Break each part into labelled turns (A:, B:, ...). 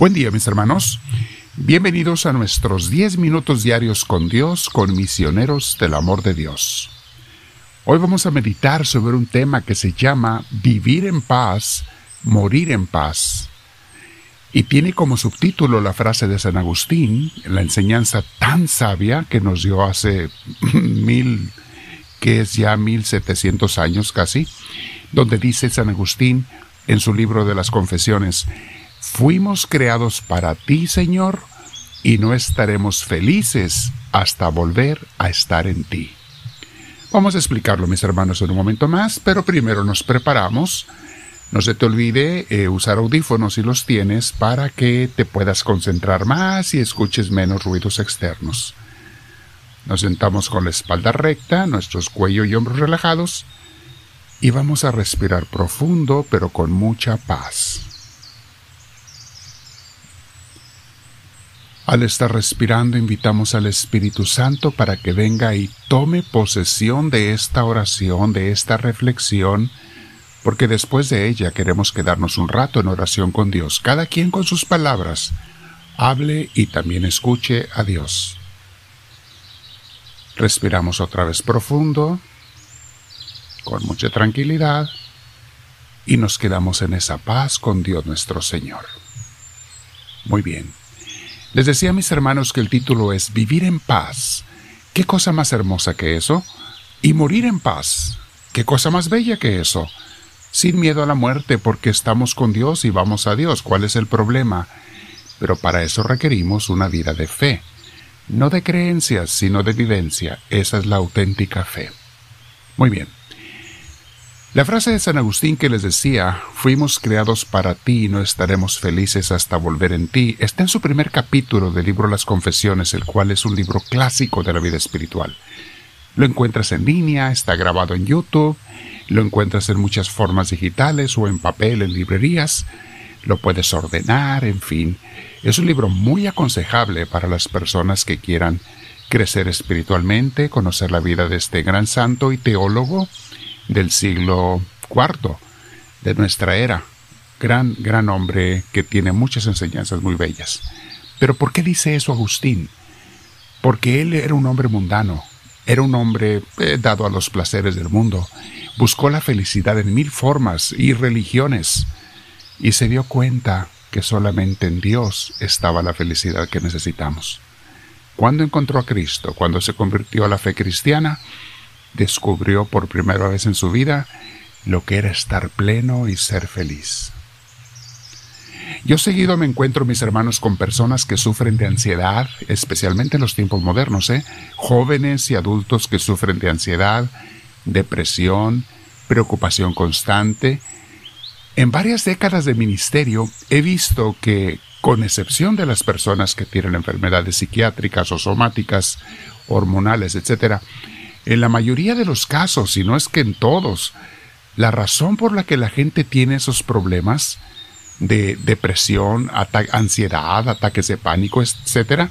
A: Buen día mis hermanos. Bienvenidos a nuestros 10 minutos diarios con Dios, con misioneros del amor de Dios. Hoy vamos a meditar sobre un tema que se llama Vivir en paz, morir en paz. Y tiene como subtítulo la frase de San Agustín, la enseñanza tan sabia que nos dio hace mil, que es ya mil setecientos años casi, donde dice San Agustín en su libro de las confesiones, Fuimos creados para ti, Señor, y no estaremos felices hasta volver a estar en ti. Vamos a explicarlo, mis hermanos, en un momento más, pero primero nos preparamos. No se te olvide eh, usar audífonos si los tienes para que te puedas concentrar más y escuches menos ruidos externos. Nos sentamos con la espalda recta, nuestros cuello y hombros relajados y vamos a respirar profundo pero con mucha paz. Al estar respirando, invitamos al Espíritu Santo para que venga y tome posesión de esta oración, de esta reflexión, porque después de ella queremos quedarnos un rato en oración con Dios, cada quien con sus palabras. Hable y también escuche a Dios. Respiramos otra vez profundo, con mucha tranquilidad, y nos quedamos en esa paz con Dios nuestro Señor. Muy bien. Les decía a mis hermanos que el título es Vivir en paz. ¿Qué cosa más hermosa que eso? Y morir en paz. ¿Qué cosa más bella que eso? Sin miedo a la muerte porque estamos con Dios y vamos a Dios. ¿Cuál es el problema? Pero para eso requerimos una vida de fe. No de creencias, sino de vivencia. Esa es la auténtica fe. Muy bien. La frase de San Agustín que les decía, fuimos creados para ti y no estaremos felices hasta volver en ti, está en su primer capítulo del libro Las Confesiones, el cual es un libro clásico de la vida espiritual. Lo encuentras en línea, está grabado en YouTube, lo encuentras en muchas formas digitales o en papel en librerías, lo puedes ordenar, en fin. Es un libro muy aconsejable para las personas que quieran crecer espiritualmente, conocer la vida de este gran santo y teólogo, del siglo IV de nuestra era. Gran, gran hombre que tiene muchas enseñanzas muy bellas. Pero ¿por qué dice eso Agustín? Porque él era un hombre mundano, era un hombre eh, dado a los placeres del mundo, buscó la felicidad en mil formas y religiones, y se dio cuenta que solamente en Dios estaba la felicidad que necesitamos. Cuando encontró a Cristo, cuando se convirtió a la fe cristiana, descubrió por primera vez en su vida lo que era estar pleno y ser feliz. Yo seguido me encuentro, mis hermanos, con personas que sufren de ansiedad, especialmente en los tiempos modernos, ¿eh? jóvenes y adultos que sufren de ansiedad, depresión, preocupación constante. En varias décadas de ministerio he visto que, con excepción de las personas que tienen enfermedades psiquiátricas o somáticas, hormonales, etc., en la mayoría de los casos, si no es que en todos, la razón por la que la gente tiene esos problemas de depresión, ansiedad, ataques de pánico, etc.,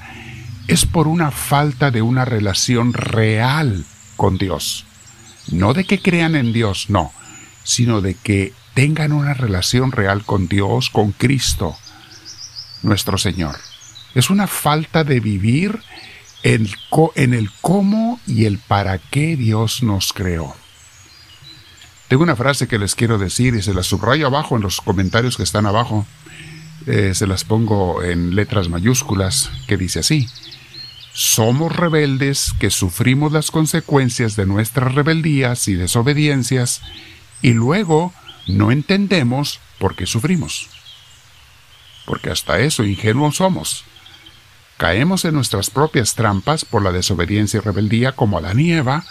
A: es por una falta de una relación real con Dios. No de que crean en Dios, no, sino de que tengan una relación real con Dios, con Cristo, nuestro Señor. Es una falta de vivir en el cómo y el para qué Dios nos creó. Tengo una frase que les quiero decir y se la subrayo abajo en los comentarios que están abajo. Eh, se las pongo en letras mayúsculas que dice así. Somos rebeldes que sufrimos las consecuencias de nuestras rebeldías y desobediencias y luego no entendemos por qué sufrimos. Porque hasta eso ingenuos somos caemos en nuestras propias trampas por la desobediencia y rebeldía como la nieva,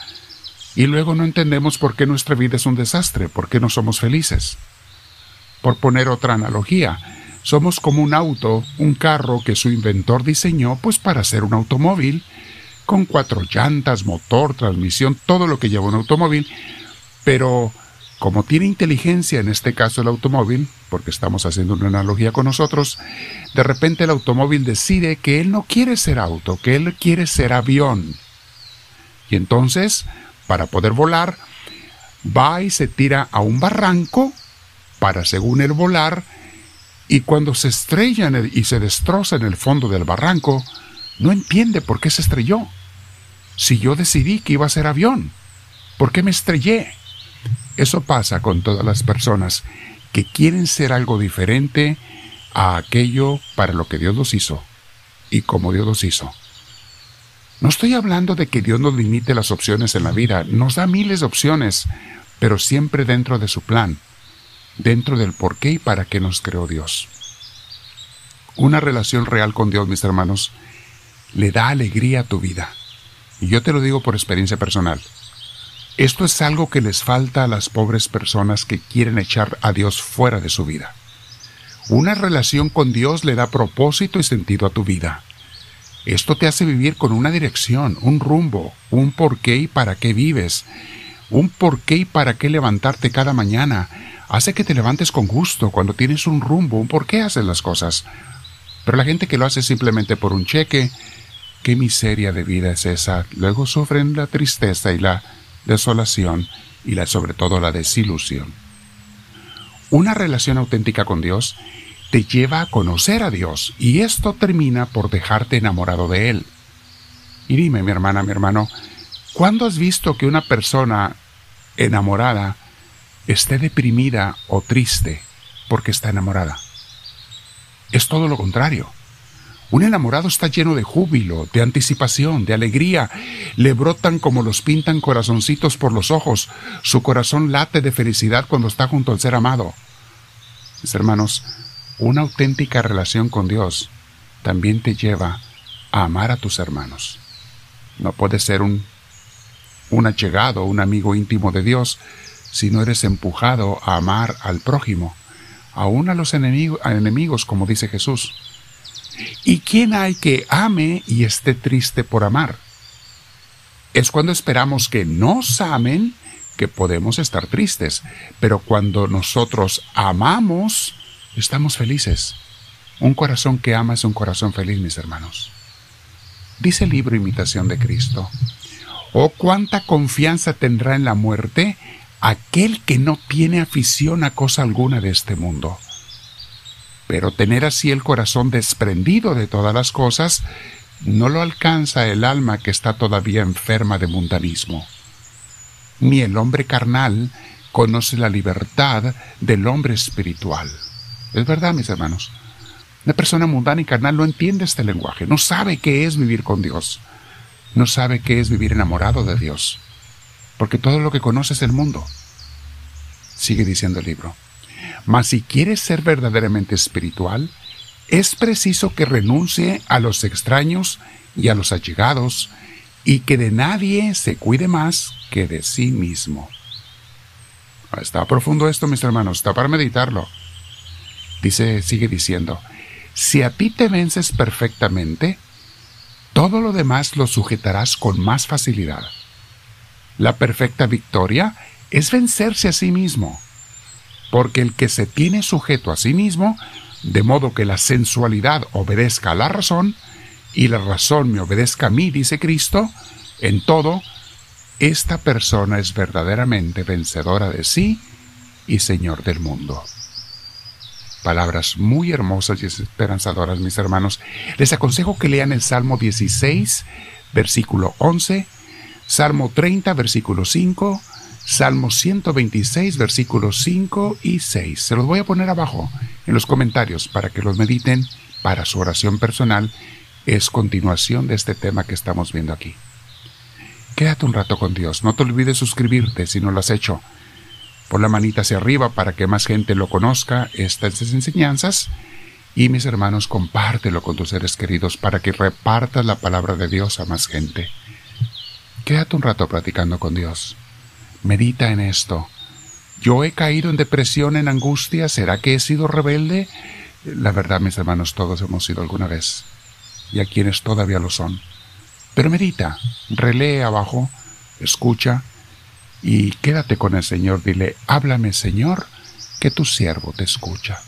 A: y luego no entendemos por qué nuestra vida es un desastre, por qué no somos felices. Por poner otra analogía, somos como un auto, un carro que su inventor diseñó pues para ser un automóvil, con cuatro llantas, motor, transmisión, todo lo que lleva un automóvil, pero como tiene inteligencia, en este caso el automóvil, porque estamos haciendo una analogía con nosotros, de repente el automóvil decide que él no quiere ser auto, que él quiere ser avión. Y entonces, para poder volar, va y se tira a un barranco para, según él, volar Y cuando se estrella y se destroza en el fondo del barranco, no entiende por qué se estrelló. Si yo decidí que iba a ser avión, ¿por qué me estrellé? Eso pasa con todas las personas que quieren ser algo diferente a aquello para lo que Dios los hizo y como Dios los hizo. No estoy hablando de que Dios nos limite las opciones en la vida, nos da miles de opciones, pero siempre dentro de su plan, dentro del por qué y para qué nos creó Dios. Una relación real con Dios, mis hermanos, le da alegría a tu vida. Y yo te lo digo por experiencia personal. Esto es algo que les falta a las pobres personas que quieren echar a Dios fuera de su vida. Una relación con Dios le da propósito y sentido a tu vida. Esto te hace vivir con una dirección, un rumbo, un por qué y para qué vives, un por qué y para qué levantarte cada mañana. Hace que te levantes con gusto cuando tienes un rumbo, un por qué haces las cosas. Pero la gente que lo hace simplemente por un cheque, qué miseria de vida es esa. Luego sufren la tristeza y la desolación y la, sobre todo la desilusión. Una relación auténtica con Dios te lleva a conocer a Dios y esto termina por dejarte enamorado de Él. Y dime, mi hermana, mi hermano, ¿cuándo has visto que una persona enamorada esté deprimida o triste porque está enamorada? Es todo lo contrario. Un enamorado está lleno de júbilo, de anticipación, de alegría. Le brotan como los pintan corazoncitos por los ojos. Su corazón late de felicidad cuando está junto al ser amado. Mis hermanos, una auténtica relación con Dios también te lleva a amar a tus hermanos. No puedes ser un, un allegado, un amigo íntimo de Dios, si no eres empujado a amar al prójimo, aún a los a enemigos como dice Jesús. ¿Y quién hay que ame y esté triste por amar? Es cuando esperamos que nos amen que podemos estar tristes, pero cuando nosotros amamos, estamos felices. Un corazón que ama es un corazón feliz, mis hermanos. Dice el libro Imitación de Cristo. Oh, cuánta confianza tendrá en la muerte aquel que no tiene afición a cosa alguna de este mundo. Pero tener así el corazón desprendido de todas las cosas no lo alcanza el alma que está todavía enferma de mundanismo. Ni el hombre carnal conoce la libertad del hombre espiritual. Es verdad, mis hermanos. Una persona mundana y carnal no entiende este lenguaje, no sabe qué es vivir con Dios, no sabe qué es vivir enamorado de Dios, porque todo lo que conoce es el mundo. Sigue diciendo el libro. Mas si quieres ser verdaderamente espiritual, es preciso que renuncie a los extraños y a los allegados, y que de nadie se cuide más que de sí mismo. Está profundo esto, mis hermanos, está para meditarlo. Dice, sigue diciendo, si a ti te vences perfectamente, todo lo demás lo sujetarás con más facilidad. La perfecta victoria es vencerse a sí mismo porque el que se tiene sujeto a sí mismo, de modo que la sensualidad obedezca a la razón, y la razón me obedezca a mí, dice Cristo, en todo, esta persona es verdaderamente vencedora de sí y Señor del mundo. Palabras muy hermosas y esperanzadoras, mis hermanos. Les aconsejo que lean el Salmo 16, versículo 11, Salmo 30, versículo 5, Salmo 126, versículos 5 y 6. Se los voy a poner abajo en los comentarios para que los mediten para su oración personal. Es continuación de este tema que estamos viendo aquí. Quédate un rato con Dios. No te olvides suscribirte si no lo has hecho. Pon la manita hacia arriba para que más gente lo conozca, estas enseñanzas. Y mis hermanos, compártelo con tus seres queridos para que repartas la palabra de Dios a más gente. Quédate un rato platicando con Dios. Medita en esto. ¿Yo he caído en depresión, en angustia? ¿Será que he sido rebelde? La verdad, mis hermanos, todos hemos sido alguna vez. Y a quienes todavía lo son. Pero medita, relee abajo, escucha y quédate con el Señor. Dile, háblame Señor, que tu siervo te escucha.